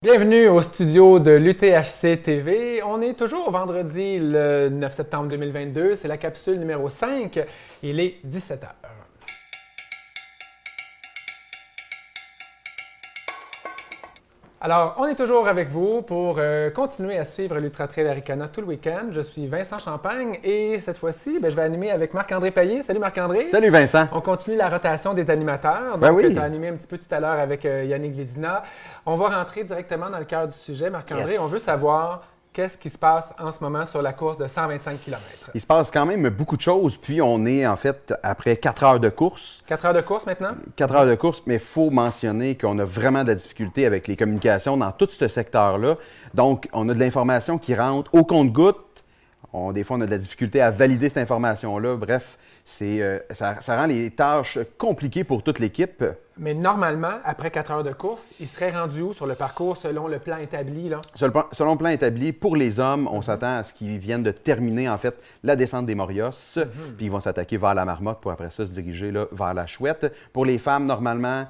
Bienvenue au studio de l'UTHC TV. On est toujours vendredi le 9 septembre 2022. C'est la capsule numéro 5. Il est 17h. Alors, on est toujours avec vous pour euh, continuer à suivre l'Ultra Trail Aricana tout le week-end. Je suis Vincent Champagne et cette fois-ci, ben, je vais animer avec Marc-André Payet. Salut Marc-André. Salut Vincent. On continue la rotation des animateurs. Ben Donc, oui. tu as animé un petit peu tout à l'heure avec euh, Yannick Vézina. On va rentrer directement dans le cœur du sujet. Marc-André, Yes. on veut savoir qu'est-ce qui se passe en ce moment sur la course de 125 km. Il se passe quand même beaucoup de choses, puis on est en fait après 4 heures de course. 4 heures de course maintenant? 4 heures de course, mais il faut mentionner qu'on a vraiment de la difficulté avec les communications dans tout ce secteur-là. Donc, on a de l'information qui rentre au compte-goutte. Des fois, on a de la difficulté à valider cette information-là. Bref, c'est, euh, ça, ça rend les tâches compliquées pour toute l'équipe. Mais normalement, après 4 heures de course, il serait rendu où sur le parcours selon le plan établi? Là? Selon, le plan établi, pour les hommes, on s'attend à ce qu'ils viennent de terminer en fait la descente des Morios, puis ils vont s'attaquer vers la marmotte pour après ça se diriger là, vers la chouette. Pour les femmes, normalement,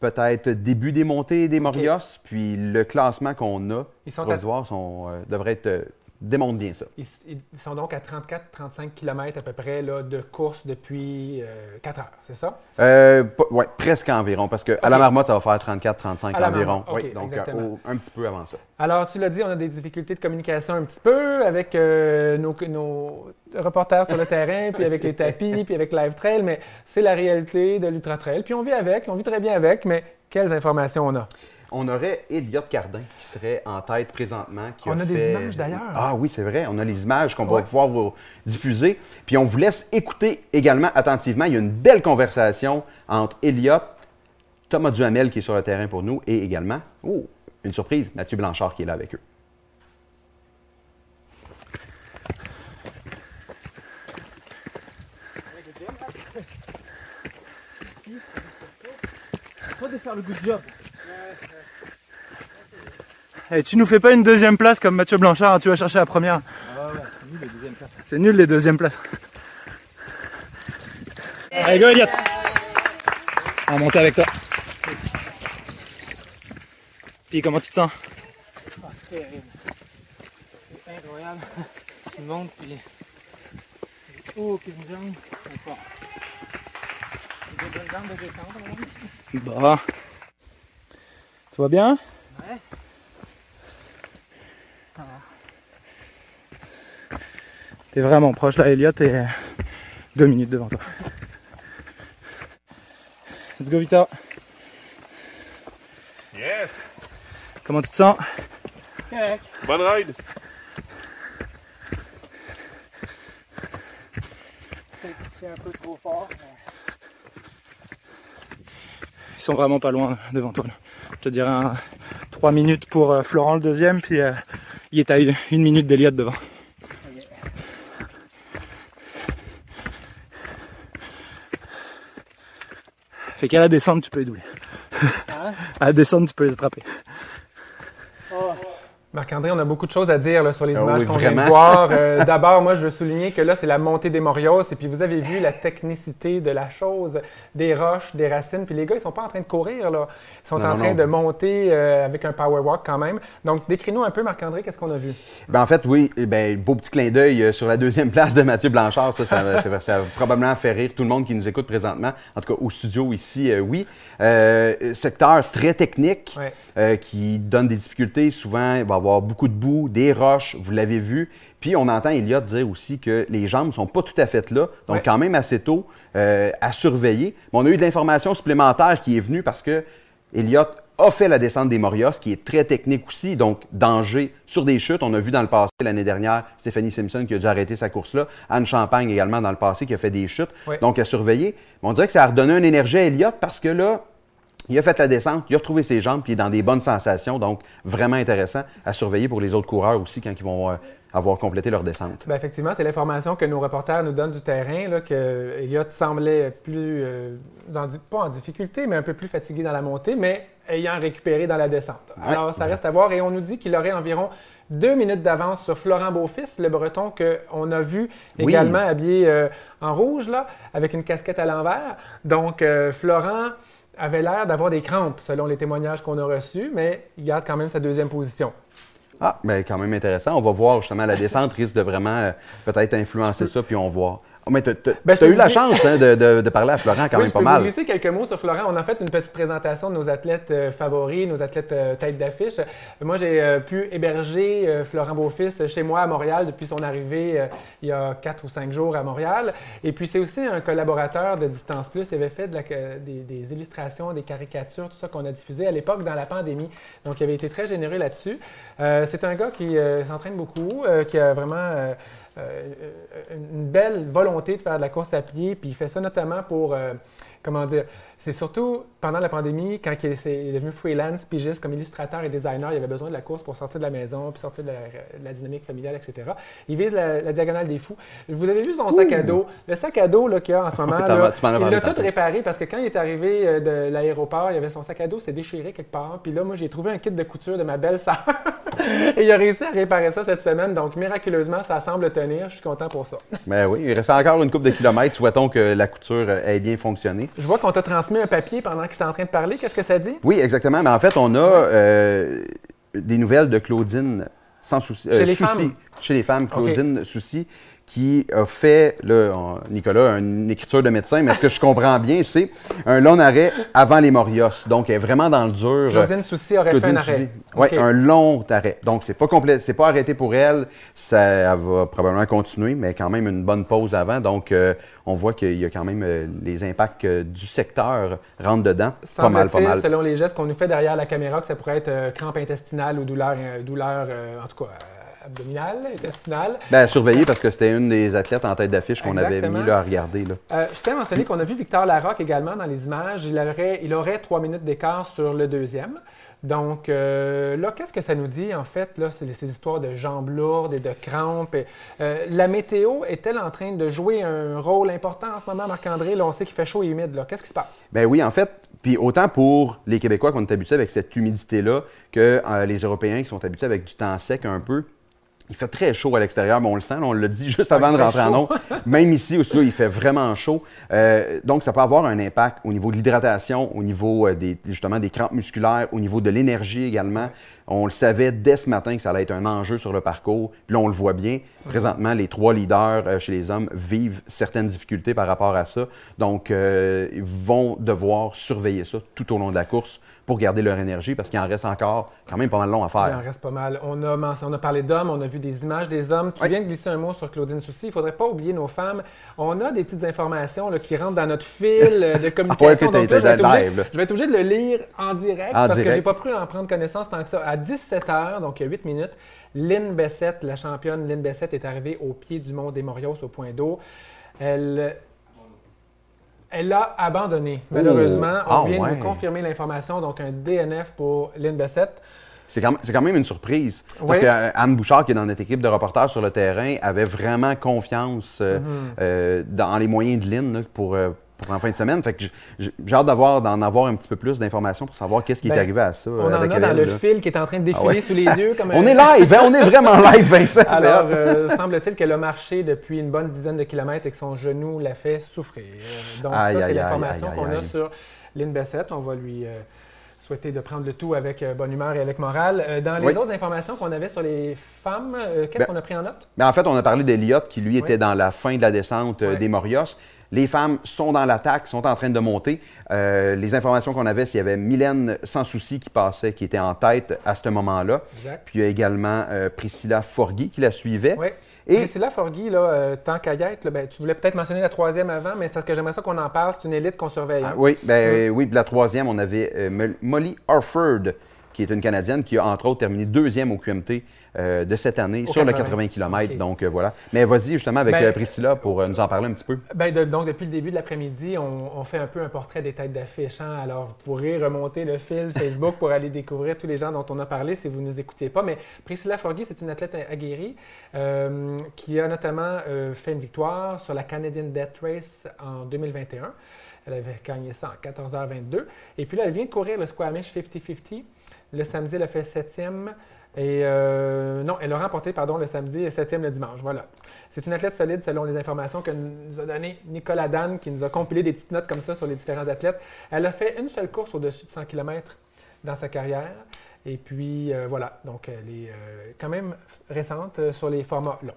peut-être début des montées des Morios, puis le classement qu'on a Ils sont à- sont, euh, devrait être euh, démontre bien ça. Ils, ils sont donc à 34-35 km à peu près là, de course depuis 4 heures, c'est ça? Euh, ouais, presque environ, parce qu'à la Ok. marmotte, ça va faire 34-35 À la environ. Oui, donc euh, au- un petit peu avant ça. Alors, tu l'as dit, on a des difficultés de communication un petit peu avec euh, nos, nos reporters sur le terrain, puis avec les tapis, puis avec Live Trail, mais c'est la réalité de l'Ultra Trail. Puis on vit avec, on vit très bien avec, mais quelles informations on a? On aurait Elliot Cardin qui serait en tête présentement. qui On a des fait- images, d'ailleurs. Ah oui, c'est vrai. On a les images qu'on Ouais. va pouvoir vous diffuser. Puis on vous laisse écouter également attentivement. Il y a une belle conversation entre Elliot, Thomas Duhamel qui est sur le terrain pour nous et également, oh, une surprise, Mathieu Blanchard qui est là avec eux. Eh, tu nous fais pas une deuxième place comme Mathieu Blanchard, hein, tu vas chercher la première. c'est nul les deuxièmes places. Allez, go Elliot On va monter avec toi. Puis comment tu te sens? Terrible. C'est incroyable. Tu montes, puis aucune jambe. Encore. Des bonnes jambes de Bah. Tu vas bien Ouais. T'es vraiment proche là, Elliot, et deux minutes devant toi. Let's go, Victor. Yes! Comment tu te sens Correct. Bonne ride! C'est un peu trop fort. Ils sont vraiment pas loin devant toi. là. Je te dirais un- trois minutes pour euh, Florent le deuxième, puis euh, il est à une, une minute d'Eliott devant. Fait qu'à la descente, tu peux les doubler. à la descente, tu peux les attraper. Marc-André, on a beaucoup de choses à dire là, sur les Ah images oui, qu'on vient de voir. Euh, D'abord, moi, je veux souligner que là, c'est la montée des Morios. Et puis, vous avez vu la technicité de la chose, des roches, des racines. Puis, les gars, ils sont pas en train de courir. Là. Ils sont Non, en non, train non. de monter euh, avec un power walk quand même. Donc, décris-nous un peu, Marc-André, qu'est-ce qu'on a vu? Ben, en fait, oui, eh ben, beau petit clin d'œil euh, sur la deuxième place de Mathieu Blanchard. Ça, ça, ça, ça a probablement fait rire tout le monde qui nous écoute présentement. En tout cas, au studio ici, euh, oui. Secteur très technique Ouais. qui donne des difficultés. Souvent, il va y avoir beaucoup de boue, des roches, vous l'avez vu. Puis, on entend Elliot dire aussi que les jambes ne sont pas tout à fait là. Donc, Ouais. quand même assez tôt euh, à surveiller. Mais on a eu de l'information supplémentaire qui est venue parce que Elliot a fait la descente des Morios, qui est très technique aussi, donc danger sur des chutes. On a vu dans le passé, l'année dernière, Stéphanie Simpson qui a dû arrêter sa course-là. Anne Champagne également dans le passé qui a fait des chutes. Oui. Donc à surveiller. Mais on dirait que ça a redonné une énergie à Elliott parce que là, il a fait la descente, il a retrouvé ses jambes, puis il est dans des bonnes sensations. Donc vraiment intéressant à surveiller pour les autres coureurs aussi quand ils vont euh, avoir complété leur descente. Ben, effectivement, c'est l'information que nos reporters nous donnent du terrain, là, que Elliott semblait plus, euh, en pas en difficulté, mais un peu plus fatigué dans la montée, mais ayant récupéré dans la descente. Ouais. Alors, ça reste à voir. Et on nous dit qu'il aurait environ deux minutes d'avance sur Florent Beaufils, le breton qu'on a vu Oui. également habillé euh, en rouge, là, avec une casquette à l'envers. Donc, Florent avait l'air d'avoir des crampes, selon les témoignages qu'on a reçus, mais il garde quand même sa deuxième position. Ah, mais quand même intéressant. On va voir justement la descente risque de vraiment euh, peut-être influencer ça, puis on voit. Oh, mais tu Ben, je as peux eu la chance hein, de, de- de parler à Florent quand Oui, même je pas peux mal. vous glisser quelques mots sur Florent. On a fait une petite présentation de nos athlètes euh, favoris, nos athlètes euh, tête d'affiche. Moi, j'ai euh, pu héberger Florent Beaufils chez moi à Montréal depuis son arrivée il y a quatre ou cinq jours à Montréal. Et puis, c'est aussi un collaborateur de Distance Plus. Il avait fait de la- des, des illustrations, des caricatures, tout ça qu'on a diffusé à l'époque dans la pandémie. Donc, il avait été très généreux là-dessus. C'est un gars qui s'entraîne beaucoup, qui a vraiment une belle volonté de faire de la course à pied, puis il fait ça notamment pour, euh, comment dire, c'est surtout pendant la pandémie, quand il est, c'est- devenu freelance, pigiste comme illustrateur et designer, il avait besoin de la course pour sortir de la maison, puis sortir de la, de la dynamique familiale, etc. Il vise la, la diagonale des fous. Vous avez vu son sac à dos. Le sac à dos qu'il y a en ce moment, là, il l'a tout réparé parce que quand il est arrivé euh, de l'aéroport, il avait son sac à dos, s'est déchiré quelque part. Puis là, moi, j'ai trouvé un kit de couture de ma belle sœur. et il a réussi à réparer ça cette semaine. Donc, miraculeusement, ça semble tenir. Je suis content pour ça. Ben oui, il reste encore une coupe de kilomètres. Souhaitons que la couture ait bien fonctionné. Je vois qu'on t'a transmis un papier pendant que j'étais en train de parler. Qu'est-ce que ça dit? Oui, exactement. Mais en fait, on a euh, des nouvelles de Claudine sans souci. Chez les Souci. femmes? Chez les femmes, Claudine Souci, qui a fait, là, Nicolas, une écriture de médecin, mais ce que je comprends bien, c'est un long arrêt avant les Morios. Donc, elle est vraiment dans le dur. Claudine Soucy aurait fait un arrêt. Oui, un long arrêt. Donc, c'est pas complet, c'est pas arrêté pour elle. Ça elle va probablement continuer, mais quand même une bonne pause avant. Donc, euh, on voit qu'il y a quand même euh, les impacts euh, du secteur rentrent dedans. Pas mal, pas mal. selon les gestes qu'on nous fait derrière la caméra, que ça pourrait être euh, crampe intestinale ou douleur, euh, douleur euh, en tout cas, euh, abdominale, intestinale. À surveiller parce que c'était une des athlètes en tête d'affiche qu'on avait mis là, à regarder. Là. Euh, je tiens à mentionner qu'on a vu Victor Larocque également dans les images. Il aurait, il aurait trois minutes d'écart sur le deuxième. Donc euh, là, qu'est-ce que ça nous dit en fait? Là, ces histoires de jambes lourdes et de crampes. Et, euh, la météo est-elle en train de jouer un rôle important en ce moment, Marc-André? Là, on sait qu'il fait chaud et humide. là. Qu'est-ce qui se passe? Ben oui, en fait, puis autant pour les Québécois qu'on est habitués avec cette humidité-là que euh, les Européens qui sont habitués avec du temps sec un peu. Il fait très chaud à l'extérieur, mais on le sent, là, on l'a dit juste avant de rentrer en chaud. eau. Même ici, au studio, il fait vraiment chaud. Euh, donc, ça peut avoir un impact au niveau de l'hydratation, au niveau euh, des, justement des crampes musculaires, au niveau de l'énergie également. On le savait dès ce matin que ça allait être un enjeu sur le parcours. Puis là, on le voit bien. Présentement, les trois leaders euh, chez les hommes vivent certaines difficultés par rapport à ça. Donc, euh, ils vont devoir surveiller ça tout au long de la course pour garder leur énergie parce qu'il en reste encore quand même pas mal long à Il en faire. reste pas mal. On a, men- on a parlé d'hommes, on a vu des images des hommes. Tu Oui. viens de glisser un mot sur Claudine Soucy. Il ne faudrait pas oublier nos femmes. On a des petites informations là, qui rentrent dans notre fil euh, de communication. Ah ouais, puis t'es- Donc là, je, vais être obligé, live, là. je vais être obligé de le lire en direct En parce que direct. j'ai pas pu en prendre connaissance tant que ça. À 17h, donc il y a 8 minutes, Lynn Bessette, la championne Lynn Bessette, est arrivée au pied du mont des Morios au point d'eau. Elle. Elle a abandonné, malheureusement. On Ah vient de nous confirmer l'information, donc un DNF pour Lynn Bessette. C'est quand, quand même une surprise. Parce Oui. que euh, Anne Bouchard, qui est dans notre équipe de reporters sur le terrain, avait vraiment confiance euh, Mhm. euh, dans les moyens de Lynn là, pour, pour en fin de semaine. Fait que j'ai hâte d'avoir, d'en avoir un petit peu plus d'informations pour savoir qu'est-ce qui Ben, est arrivé à ça. On euh, en a avec dans elle, le là. fil qui est en train de défiler Ah ouais. sous les yeux. Comme On un- est live, hein? on est vraiment live, Vincent. Alors, euh, semble-t-il qu'elle a marché depuis une bonne dizaine de kilomètres et que son genou l'a fait souffrir. Euh, Donc, Aïe, ça, c'est l'information qu'on a sur Lynn Bessette. On va lui euh, souhaiter de prendre le tout avec euh, bonne humeur et avec morale. Euh, dans les Oui. autres informations qu'on avait sur les femmes, euh, qu'est-ce Ben, qu'on a pris en note? Mais en fait, on a parlé d'Eliott qui, lui, était dans la fin de la descente euh, des Morios. Les femmes sont dans l'attaque, sont en train de monter. Euh, les informations qu'on avait, c'est qu'il y avait Mylène Sans Souci qui passait, qui était en tête à ce moment-là. Puis il y a également euh, Priscilla Forgui qui la suivait. Oui. Et- Et c'est là, euh, tant qu'à y être, ben, tu voulais peut-être mentionner la troisième avant, mais c'est parce que j'aimerais ça qu'on en parle. C'est une élite qu'on surveille. hein. Ah, oui, ben, oui, la troisième, on avait Mo- Molly Harford, qui est une Canadienne qui a entre autres terminé deuxième au QMT euh, de cette année Au sur le 80. 80 km. Donc euh, voilà. Mais vas-y justement avec Ben, euh, Priscilla pour nous en parler un petit peu. Ben, de- donc, depuis le début de l'après-midi, on, on fait un peu un portrait des têtes d'affiche. hein. Alors, vous pourrez remonter le fil Facebook pour aller découvrir tous les gens dont on a parlé si vous ne nous écoutiez pas. Mais Priscilla Forgy, c'est une athlète aguerrie euh, qui a notamment fait une victoire sur la Canadian Death Race en 2021. Elle avait gagné ça en 14h22. Et puis là, elle vient de courir le Squamish 50-50. Le samedi, elle a fait septième. Et euh, non, elle a remporté, pardon, le samedi et septième le dimanche. Voilà. C'est une athlète solide selon les informations que nous a données Nicolas Dan, qui nous a compilé des petites notes comme ça sur les différents athlètes. Elle a fait une seule course au-dessus de 100 km dans sa carrière. Et puis, euh, voilà. Donc, elle est euh, quand même récente sur les formats longs.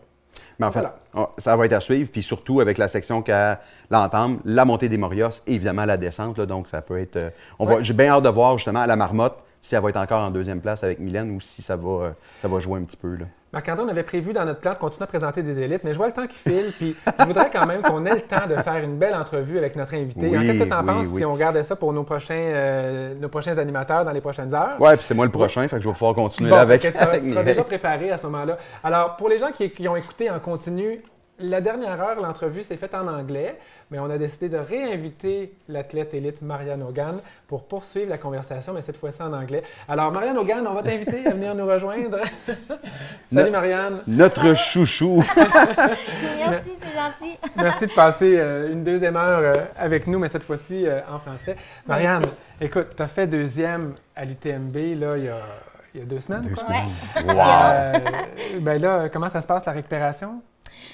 Mais en fait, Voilà. on- ça va être à suivre, puis surtout avec la section qu'elle entame, la montée des Morios et évidemment la descente. là, donc, ça peut être. on Ouais. J'ai bien hâte de voir justement à la marmotte si elle va être encore en deuxième place avec Mylène ou si ça va, ça va jouer un petit peu. Là. Marc-André, on avait prévu dans notre plan de continuer à présenter des élites, mais je vois le temps qui file, puis je voudrais quand même qu'on ait le temps de faire une belle entrevue avec notre invité. Oui, Qu'est-ce que tu en oui, penses oui. si on gardait ça pour nos prochains, euh, nos prochains animateurs dans les prochaines heures? Ouais, puis c'est moi le prochain, fait que je vais pouvoir continuer Bon, avec, tu seras déjà préparé à ce moment-là. Alors, pour les gens qui, qui ont écouté en continu, la dernière heure, l'entrevue s'est faite en anglais, mais on a décidé de réinviter l'athlète élite Marianne Hogan pour poursuivre la conversation, mais cette fois-ci en anglais. Alors, Marianne Hogan, on va t'inviter à venir nous rejoindre. Salut No- Marianne. Notre chouchou. Merci, c'est gentil. Merci de passer euh, une deuxième heure euh, avec nous, mais cette fois-ci euh, en français. Marianne, écoute, tu as fait deuxième à l'UTMB là, il, y a, il y a deux semaines. Deux quoi. semaines. Wow. Euh, ben là, comment ça se passe la récupération?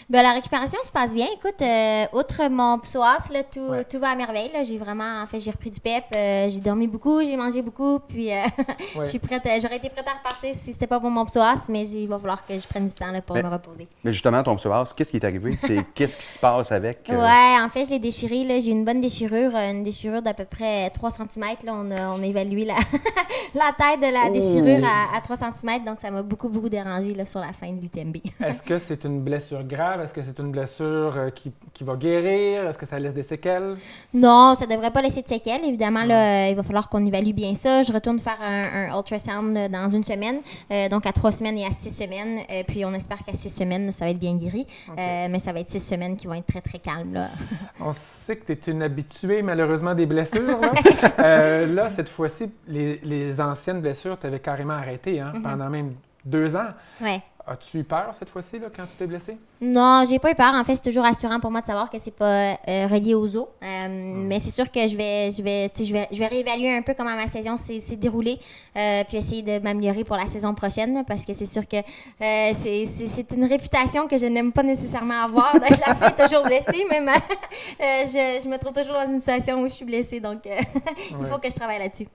Ben, la récupération se passe bien. Écoute, euh, outre mon psoas, là, tout, Ouais. tout va à merveille. là. J'ai vraiment, en fait, j'ai repris du pep. euh, j'ai dormi beaucoup, j'ai mangé beaucoup. Puis, euh, Ouais. je suis prête. J'aurais été prête à repartir si c'était pas pour mon psoas, mais il va falloir que je prenne du temps là, pour Mais- me reposer. Mais justement, ton psoas, qu'est-ce qui est arrivé? C'est qu'est-ce qui se passe avec? euh, Ouais, en fait, je l'ai déchiré. là. J'ai une bonne déchirure, une déchirure d'à peu près 3 cm. Là. On, a, on a évalué la, la taille de la Oh. déchirure à, à 3 cm. Donc, ça m'a beaucoup, beaucoup dérangé là, sur la fin de l'UTMB. Est-ce que c'est une blessure grave? Est-ce que c'est une blessure euh, qui, qui va guérir? Est-ce que ça laisse des séquelles? Non, ça devrait pas laisser de séquelles. Évidemment, là, euh, il va falloir qu'on évalue bien ça. Je retourne faire un, un ultrasound euh, dans une semaine, euh, donc à trois semaines et à six semaines. Euh, puis on espère qu'à six semaines, ça va être bien guéri. Euh, mais ça va être six semaines qui vont être très, très calmes. Là. On sait que tu es une habituée, malheureusement, des blessures. Là, là cette fois-ci, les, les anciennes blessures t'avaient carrément arrêté hein, pendant même deux ans. Ouais. As-tu eu peur cette fois-ci là, quand tu t'es blessé? Non, j'ai pas eu peur. En fait, c'est toujours rassurant pour moi de savoir que c'est pas euh, relié aux os. Euh, Mais c'est sûr que je vais, je vais, je vais, je vais réévaluer un peu comment ma saison s'est s'est déroulée, euh, puis essayer de m'améliorer pour la saison prochaine, parce que c'est sûr que c'est- c'est c'est une réputation que je n'aime pas nécessairement avoir d'être la fille toujours blessée. Même, je, je me trouve toujours dans une situation où je suis blessée, donc il faut que je travaille là-dessus.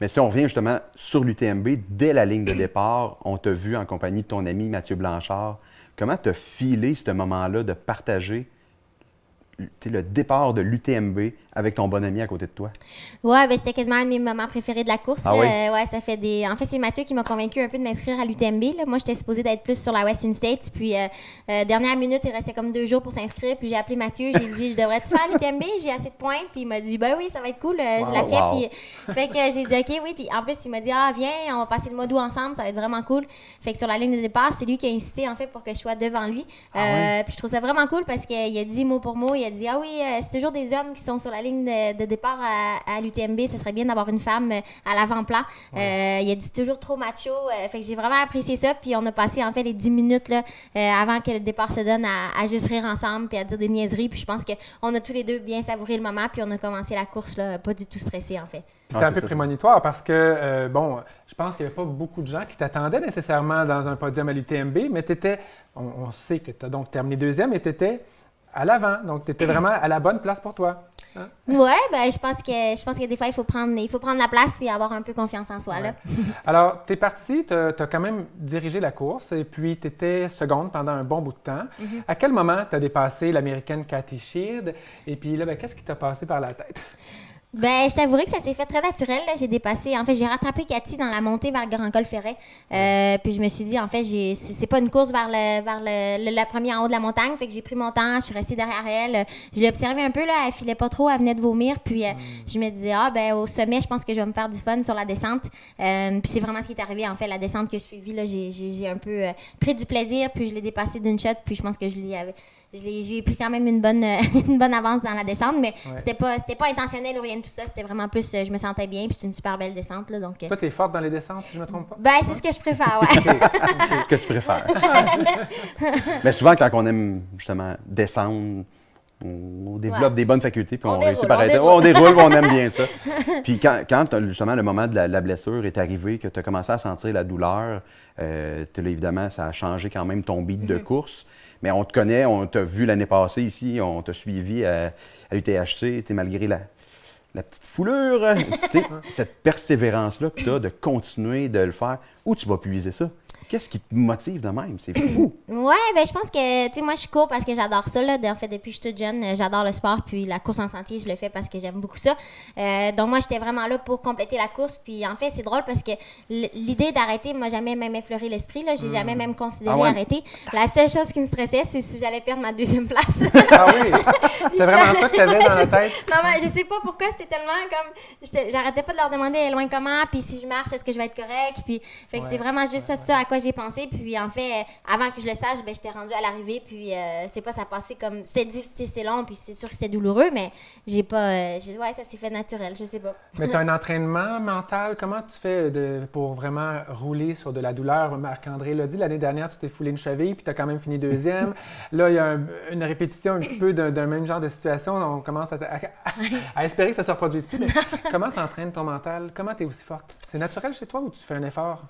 Mais si on revient justement sur l'UTMB, dès la ligne de départ, on t'a vu en compagnie de ton ami Mathieu Blanchard. Comment t'as filé ce moment-là de partager le départ de l'UTMB avec ton bon ami à côté de toi? Ouais, ben c'était quasiment un de mes moments préférés de la course. Ah oui? Euh, ouais, ça fait des. En fait, c'est Mathieu qui m'a convaincu un peu de m'inscrire à l'UTMB. Moi, j'étais supposée d'être plus sur la Western States. Puis, euh, euh, dernière minute, il restait comme deux jours pour s'inscrire. Puis, j'ai appelé Mathieu. J'ai dit, je devrais-tu faire l'UTMB? J'ai assez de points. Puis, il m'a dit, ben oui, ça va être cool. euh, je la Wow. fais. Wow. Puis, fait que j'ai dit, OK, oui. Puis, en plus, il m'a dit, ah, viens, on va passer le mois d'août ensemble. Ça va être vraiment cool. Fait que sur la ligne de départ, c'est lui qui a insisté, en fait, pour que je sois devant lui. Euh, Puis, je trouve ça vraiment cool parce qu'il a dit mot pour mot. Il a dit, ah oui, c'est toujours des hommes qui sont sur la ligne de, de départ à, à l'UTMB. Ce serait bien d'avoir une femme euh, à l'avant-plan. Euh, il a dit toujours trop macho. euh, fait que j'ai vraiment apprécié ça. Puis, on a passé, en fait, les 10 minutes là, euh, avant que le départ se donne à, à juste rire ensemble puis à dire des niaiseries. Puis, je pense qu'on a tous les deux bien savouré le moment. Puis, on a commencé la course, là, pas du tout stressé, en fait. C'était Ah, un peu ça. prémonitoire parce que, euh, bon, je pense qu'il n'y avait pas beaucoup de gens qui t'attendaient nécessairement dans un podium à l'UTMB, mais tu étais, on, on sait que tu as donc terminé deuxième et tu étais à l'avant. Donc, tu étais vraiment à la bonne place pour toi. Hein? Ouais, ben, je pense que je pense que des fois, il faut prendre, il faut prendre la place puis avoir un peu confiance en soi, là. Alors, tu es parti, tu as, quand même dirigé la course et puis tu étais seconde pendant un bon bout de temps. Mm-hmm. À quel moment tu as dépassé l'américaine Cathy Sheard? Et puis là, ben, qu'est-ce qui t'a passé par la tête? Ben, je t'avouerai que ça s'est fait très naturel. J'ai dépassé. En fait, j'ai rattrapé Cathy dans la montée vers le Grand Col Ferret. Euh, puis je me suis dit, en fait, j'ai, c'est pas une course vers le, vers le, le- la première en haut de la montagne. Fait que j'ai pris mon temps. Je suis restée derrière elle. Je l'ai observée un peu là. Elle filait pas trop. Elle venait de vomir. Puis euh, je me disais, ah ben au sommet, je pense que je vais me faire du fun sur la descente. Euh, puis c'est vraiment ce qui est arrivé. En fait, la descente que je suivie là, j'ai, j'ai, j'ai un peu pris du plaisir. Puis je l'ai dépassé d'une shot. Puis je pense que je l'ai avais- je l'ai- j'ai pris quand même une bonne, euh, une bonne avance dans la descente, mais c'était pas, c'était pas intentionnel ou rien de tout ça. C'était vraiment plus, euh, je me sentais bien, puis c'est une super belle descente là, donc. euh, Toi, tu es forte dans les descentes, si je ne me trompe pas? ben c'est ce que je préfère, ouais. ce que tu préfères. Mais souvent, quand on aime justement descendre, on développe Ouais. des bonnes facultés, puis on, On réussit par on déroule. on déroule, on aime bien ça. Puis quand, quand justement le moment de la, la blessure est arrivé, que tu as commencé à sentir la douleur, euh, évidemment, ça a changé quand même ton beat de Mm-hmm. course. Mais on te connaît, on t'a vu l'année passée ici, on t'a suivi à, à l'UTHC, t'es malgré la, la petite foulure, cette persévérance-là que tu as de continuer de le faire. Où tu vas puiser ça? Qu'est-ce qui te motive de même? C'est fou. Ouais, ben je pense que, tu sais, moi je cours parce que j'adore ça, là. En fait, depuis que je suis toute jeune, j'adore le sport, puis la course en sentier, je le fais parce que j'aime beaucoup ça. Euh, donc moi, j'étais vraiment là pour compléter la course, puis en fait, c'est drôle parce que l'idée d'arrêter m'a jamais même effleuré l'esprit, là. J'ai jamais même considéré Ah ouais? arrêter. La seule chose qui me stressait, c'est si j'allais perdre ma deuxième place. Ah oui! C'était vraiment ça que tu avais dans la tête? Non, mais je sais pas pourquoi j'étais tellement comme. J'arrêtais pas de leur demander loin comment, puis si je marche, est-ce que je vais être correct. Puis, fait que c'est vraiment juste ça, ça quoi j'ai pensé. Puis en fait, euh, avant que je le sache, ben, j'étais rendue à l'arrivée. Puis euh, c'est pas, ça passait comme. C'était difficile, c'est long, puis c'est sûr que c'était douloureux, mais j'ai pas. euh, ouais, ça s'est fait naturel, je sais pas. Mais tu as un entraînement mental. Comment tu fais de- pour vraiment rouler sur de la douleur? Marc-André l'a dit, l'année dernière, tu t'es foulé une cheville, puis tu as quand même fini deuxième. Là, il y a un- une répétition un petit peu d'un même genre de situation. On commence à, à- à espérer que ça ne se reproduise plus. Mais comment tu entraînes ton mental? Comment tu es aussi forte? C'est naturel chez toi ou tu fais un effort?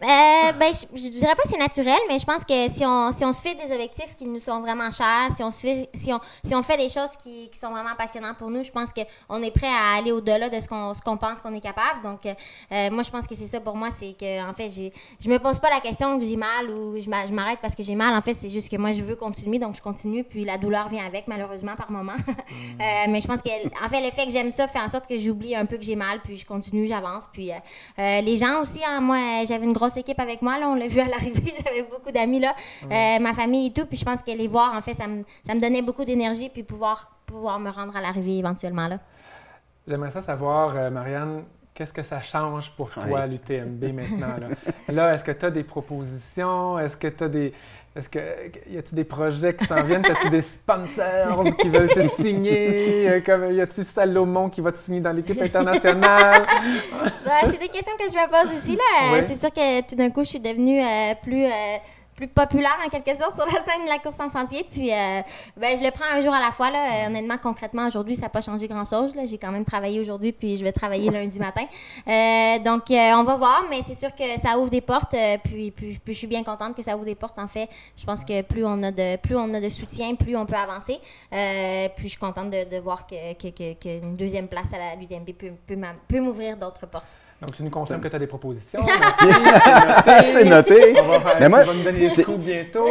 Euh, ben, je, je dirais pas que c'est naturel, mais je pense que si on, si on se fait des objectifs qui nous sont vraiment chers, si on, se fait, si on, si on fait des choses qui, qui sont vraiment passionnantes pour nous, je pense qu'on est prêt à aller au-delà de ce qu'on qu'on pense qu'on est capable. Donc, euh, euh, moi, je pense que c'est ça pour moi, c'est que, en fait, je me pose pas la question que j'ai mal ou je m'a- je m'arrête parce que j'ai mal. En fait, c'est juste que moi, je veux continuer, donc je continue, puis la douleur vient avec, malheureusement, par moment. Mais je pense que, en fait, le fait que j'aime ça fait en sorte que j'oublie un peu que j'ai mal, puis je continue, j'avance. Puis les gens aussi, hein, moi, j'avais une grosse équipe avec moi, là, on l'a vu à l'arrivée, j'avais beaucoup d'amis, là, Euh, ma famille et tout, puis je pense que les voir, en fait, ça me, ça me donnait beaucoup d'énergie, puis pouvoir, pouvoir me rendre à l'arrivée éventuellement, là. J'aimerais ça savoir, euh, Marianne, qu'est-ce que ça change pour toi, Ouais. l'UTMB, maintenant? Là, Là, est-ce que tu as des propositions? Est-ce que tu as des. Est-ce que y a-tu des projets qui s'en viennent? As-tu des sponsors qui veulent te signer? Euh, Comme, y a-tu Salomon qui va te signer dans l'équipe internationale? C'est des questions que je me pose aussi. là. C'est sûr que tout d'un coup, je suis devenue euh, plus, euh, plus populaire en quelque sorte sur la scène de la course en sentier. Puis, euh, ben, je le prends un jour à la fois. Là. Euh, honnêtement, concrètement, aujourd'hui, ça n'a pas changé grand-chose. J'ai quand même travaillé aujourd'hui, puis je vais travailler lundi matin. Euh, donc, on va voir, mais c'est sûr que ça ouvre des portes. puis, puis, puis je suis bien contente que ça ouvre des portes. En fait, je pense que plus on a de, plus on a de soutien, plus on peut avancer. Puis, je suis contente de, voir que, que, que- qu'une deuxième place à la l'UTMB peut, peut m'ouvrir d'autres portes. Donc, tu nous confirmes que tu as des propositions. C'est noté. On va faire, Mais moi, tu vas nous donner des coups bientôt.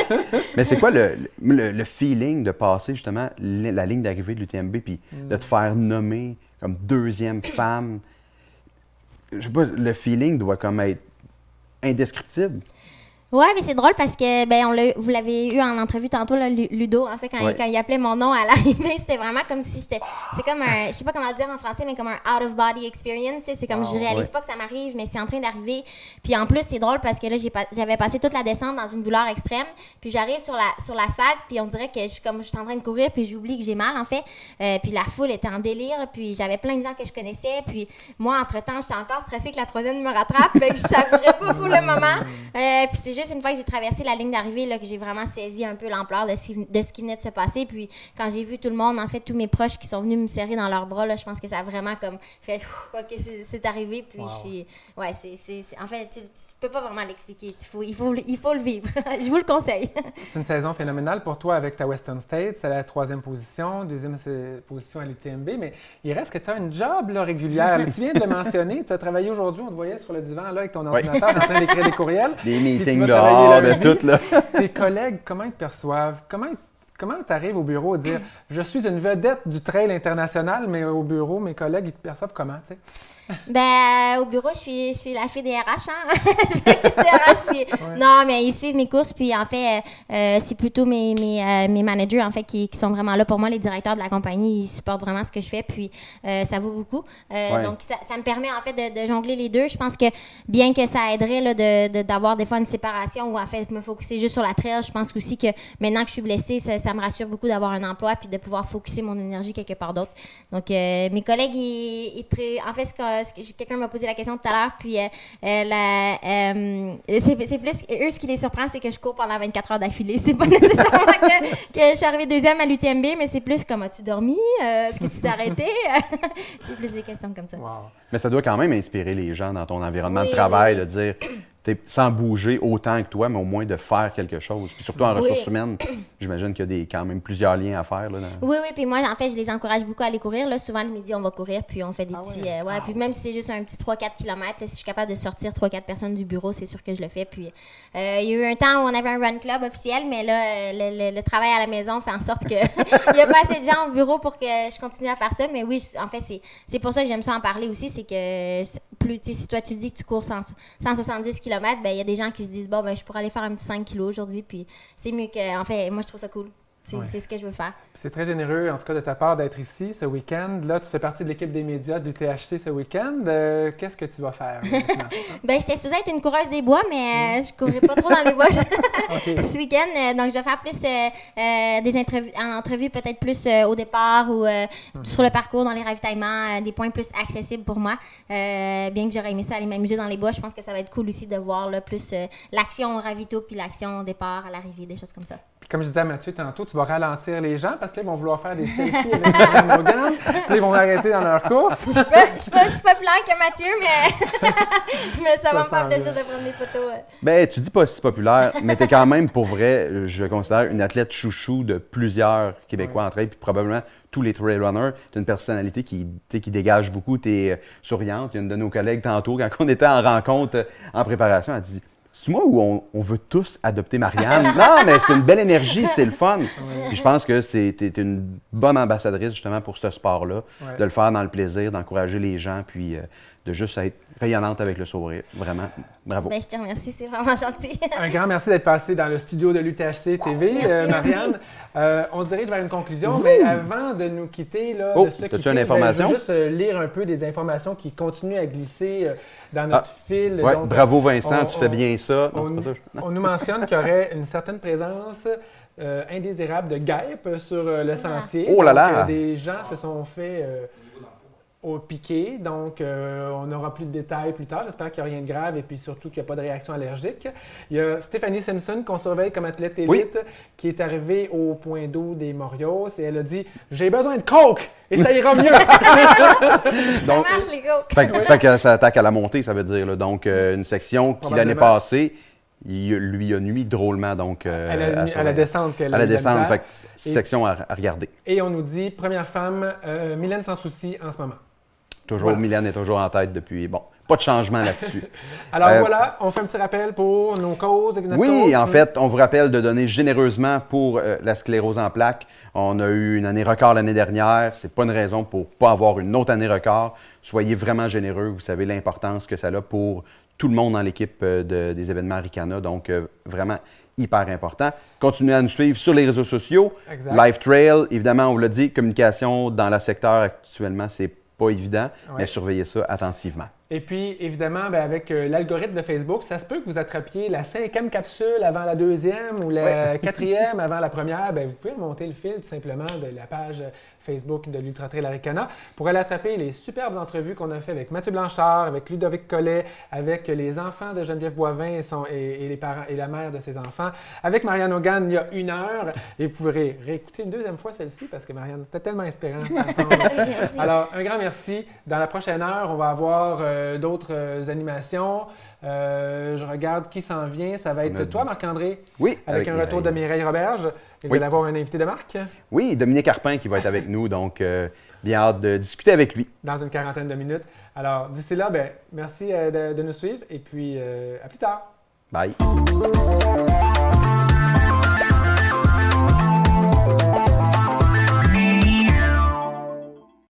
Mais c'est quoi le, le- le feeling de passer justement la ligne d'arrivée de l'UTMB puis de te faire nommer comme deuxième femme? Je sais pas, le feeling doit comme être indescriptible. Ouais, mais c'est drôle parce que ben on l'a- vous l'avez eu en entrevue tantôt là, Lu- Ludo en fait quand, Ouais. il, quand il appelait mon nom à l'arrivée, c'était vraiment comme si j'étais c'est comme un je sais pas comment le dire en français mais comme un out of body experience, c'est comme je réalise Ouais. pas que ça m'arrive mais c'est en train d'arriver. Puis en plus, c'est drôle parce que là j'ai pas- j'avais passé toute la descente dans une douleur extrême, puis j'arrive sur la sur l'asphalte, puis on dirait que je suis comme je suis en train de courir puis j'oublie que j'ai mal en fait. Euh, puis la foule était en délire, puis j'avais plein de gens que je connaissais, puis moi entre-temps, j'étais encore stressée que la troisième me rattrape, fait que je savourais pas fou le moment. Euh, puis c'est juste une fois que j'ai traversé la ligne d'arrivée là, que j'ai vraiment saisi un peu l'ampleur de, ce qui- de ce qui venait de se passer. Puis quand j'ai vu tout le monde, en fait, tous mes proches qui sont venus me serrer dans leurs bras, là, je pense que ça a vraiment comme fait OK, c'est- c'est arrivé. Puis suis- ouais, c'est, c'est- c'est- en fait, tu, tu peux pas vraiment l'expliquer. Il faut, il faut, le- il faut le vivre. je vous le conseille. C'est une saison phénoménale pour toi avec ta Western State. C'est la troisième position, deuxième position à l'UTMB. Mais il reste que tu as une job là, régulière. tu viens de le mentionner. Tu as travaillé aujourd'hui. On te voyait sur le divan là, avec ton ordinateur en train d'écrire des courriels. Des meetings dehors, de lundi. tout, là. Tes collègues, comment ils te perçoivent? Comment Comment tu arrives au bureau à dire Je suis une vedette du trail international, mais au bureau, mes collègues, ils te perçoivent comment? Ben, au bureau, je suis, je suis la fille des RH, hein. RH, puis... Non, mais ils suivent mes courses, puis en fait, euh, euh, c'est plutôt mes, mes, euh, mes managers, en fait, qui, qui sont vraiment là pour moi, les directeurs de la compagnie, ils supportent vraiment ce que je fais, puis euh, ça vaut beaucoup. Euh, Ouais. Donc, ça, ça me permet, en fait, de, de jongler les deux. Je pense que, bien que ça aiderait, là, de- de- d'avoir des fois une séparation ou, en fait, me focuser juste sur la trail, je pense aussi que maintenant que je suis blessée, ça, me rassure beaucoup d'avoir un emploi puis de pouvoir focuser mon énergie quelque part d'autre. Donc, euh, mes collègues, ils, ils en fait, ce que- quelqu'un m'a posé la question tout à l'heure, puis euh, euh, euh, c'est plus, eux, ce qui les surprend, c'est que je cours pendant 24 heures d'affilée. C'est pas nécessairement que, que je suis arrivée deuxième à l'UTMB, mais c'est plus comme as-tu dormi? Euh, Est-ce que tu t'es arrêté? c'est plus des questions comme ça. Wow. Mais ça doit quand même inspirer les gens dans ton environnement Oui, de travail, oui, de dire, sans bouger autant que toi, mais au moins de faire quelque chose. Puis surtout en Oui. ressources humaines, j'imagine qu'il y a des, quand même plusieurs liens à faire. Là, dans- Oui, oui, puis moi, en fait, je les encourage beaucoup à aller courir. Là, souvent, le midi, on va courir, puis on fait des Ah petits. ouais? euh, ouais, puis même si c'est juste un petit 3-4 km, si je suis capable de sortir 3-4 personnes du bureau, c'est sûr que je le fais. Puis euh, il y a eu un temps où on avait un run club officiel, mais là, le, le- le travail à la maison fait en sorte que il n'y a pas assez de gens au bureau pour que je continue à faire ça. Mais oui, je- en fait, c'est c'est pour ça que j'aime ça en parler aussi. C'est que plus, si toi, tu dis que tu cours 100 170 km, ben il y a des gens qui se disent, bon, ben je pourrais aller faire un petit 5 kilos aujourd'hui, puis c'est mieux que. En fait, moi, je trouve ça cool. C'est Ouais. ce que je veux faire. C'est très généreux, en tout cas, de ta part d'être ici ce week-end. Là, tu fais partie de l'équipe des médias du THC ce week-end. Euh, Qu'est-ce que tu vas faire? Ben, j'étais supposée être une coureuse des bois, mais euh, je courais pas trop dans les bois ce week-end. Euh, donc, je vais faire plus des entrevues, entrevues peut-être plus au départ ou euh, sur le parcours, dans les ravitaillements, des points plus accessibles pour moi. Bien que j'aurais aimé ça aller m'amuser dans les bois, je pense que ça va être cool aussi de voir là, plus l'action au ravito puis l'action au départ, à l'arrivée, des choses comme ça. Puis comme je disais à Mathieu tantôt, tu vas ralentir les gens parce qu'ils vont vouloir faire des selfies avec. Puis là, ils vont arrêter dans leur course. Je suis pas, je suis pas aussi populaire que Mathieu, mais, mais ça, va me faire plaisir bien. de prendre des photos. euh. Ben, tu dis pas si populaire, mais tu es quand même, pour vrai, je considère une athlète chouchou de plusieurs Québécois en trail, puis probablement tous les trail runners. Tu une personnalité qui, tu sais, qui dégage beaucoup, tu es souriante. Il y a une de nos collègues tantôt, quand on était en rencontre euh, en préparation, elle dit c'est moi ou on, on veut tous adopter Marianne? non, mais c'est une belle énergie, c'est le fun. Puis je pense que c'est une bonne ambassadrice justement pour ce sport-là, Ouais. de le faire dans le plaisir, d'encourager les gens, puis euh, de juste être rayonnante avec le sourire. Vraiment, bravo. Ben, je te remercie, c'est vraiment gentil. Un grand merci d'être passé dans le studio de l'UTHC TV, Merci, euh, merci. Marianne. Euh, on se dirige vers une conclusion, mais avant de nous quitter, là, Oh, de se quitter, une ben, information? je veux juste euh, lire un peu des informations qui continuent à glisser euh, dans notre fil. Ouais, Donc, bravo Vincent, on- tu fais on- bien ça. Non, On, c'est pas ça. on nous mentionne qu'il y aurait une certaine présence euh, indésirable de guêpes sur euh, le sentier. Oh là Donc, là! euh, des gens se sont fait euh, au piqué, donc euh, on n'aura plus de détails plus tard. J'espère qu'il n'y a rien de grave et puis surtout qu'il n'y a pas de réaction allergique. Il y a Stéphanie Simpson qu'on surveille comme athlète élite Oui. qui est arrivée au point d'eau des Morios et elle a dit J'ai besoin de coke et ça ira mieux. ça Donc, marche, les fait, fait que ça attaque à la montée, ça veut dire. là. Donc, euh, une section qui, l'année passée, il lui a nuit drôlement. Donc, euh, Elle a mis- à la descente qu'elle À a la la descente, fait Et- section à, à regarder. Et on nous dit Première femme, euh, Mylène sans souci en ce moment. Toujours, Voilà. Est toujours en tête depuis. Bon, pas de changement là-dessus. Alors Euh, voilà, on fait un petit rappel pour nos causes. notre Oui, cause. en fait, on vous rappelle de donner généreusement pour euh, la sclérose en plaques. On a eu une année record l'année dernière. C'est pas une raison pour pas avoir une autre année record. Soyez vraiment généreux. Vous savez l'importance que ça a pour tout le monde dans l'équipe euh, de- des événements Ricana. Donc, vraiment hyper important. Continuez à nous suivre sur les réseaux sociaux. Exact. Live Trail, évidemment, on vous l'a dit, communication dans le secteur actuellement, c'est pas évident, Ouais. mais surveillez ça attentivement. Et puis, évidemment, ben, avec euh, l'algorithme de Facebook, ça se peut que vous attrapiez la cinquième capsule avant la deuxième ou la quatrième avant la première. Ben, vous pouvez remonter le fil tout simplement de la page Facebook de l'Ultra Trail Aricana pour aller attraper les superbes entrevues qu'on a fait avec Mathieu Blanchard, avec Ludovic Collet, avec les enfants de Geneviève Boivin et, son- et- et les parents et la mère de ses enfants, avec Marianne Hogan il y a une heure. Et vous pourrez ré- réécouter une deuxième fois celle-ci parce que Marianne était tellement inspirante. Merci. Alors, un grand merci. Dans la prochaine heure, on va avoir euh, d'autres euh, animations. Euh, je regarde qui s'en vient. Ça va être toi, Marc-André, Oui, avec, un Mireille. retour de Mireille Roberge. Et Oui. avoir un invité de Marc Oui, Dominique Arpin qui va être avec nous, donc euh, bien hâte de discuter avec lui. dans une quarantaine de minutes. Alors, d'ici là, ben, merci euh, de, de nous suivre et puis euh, à plus tard. Bye.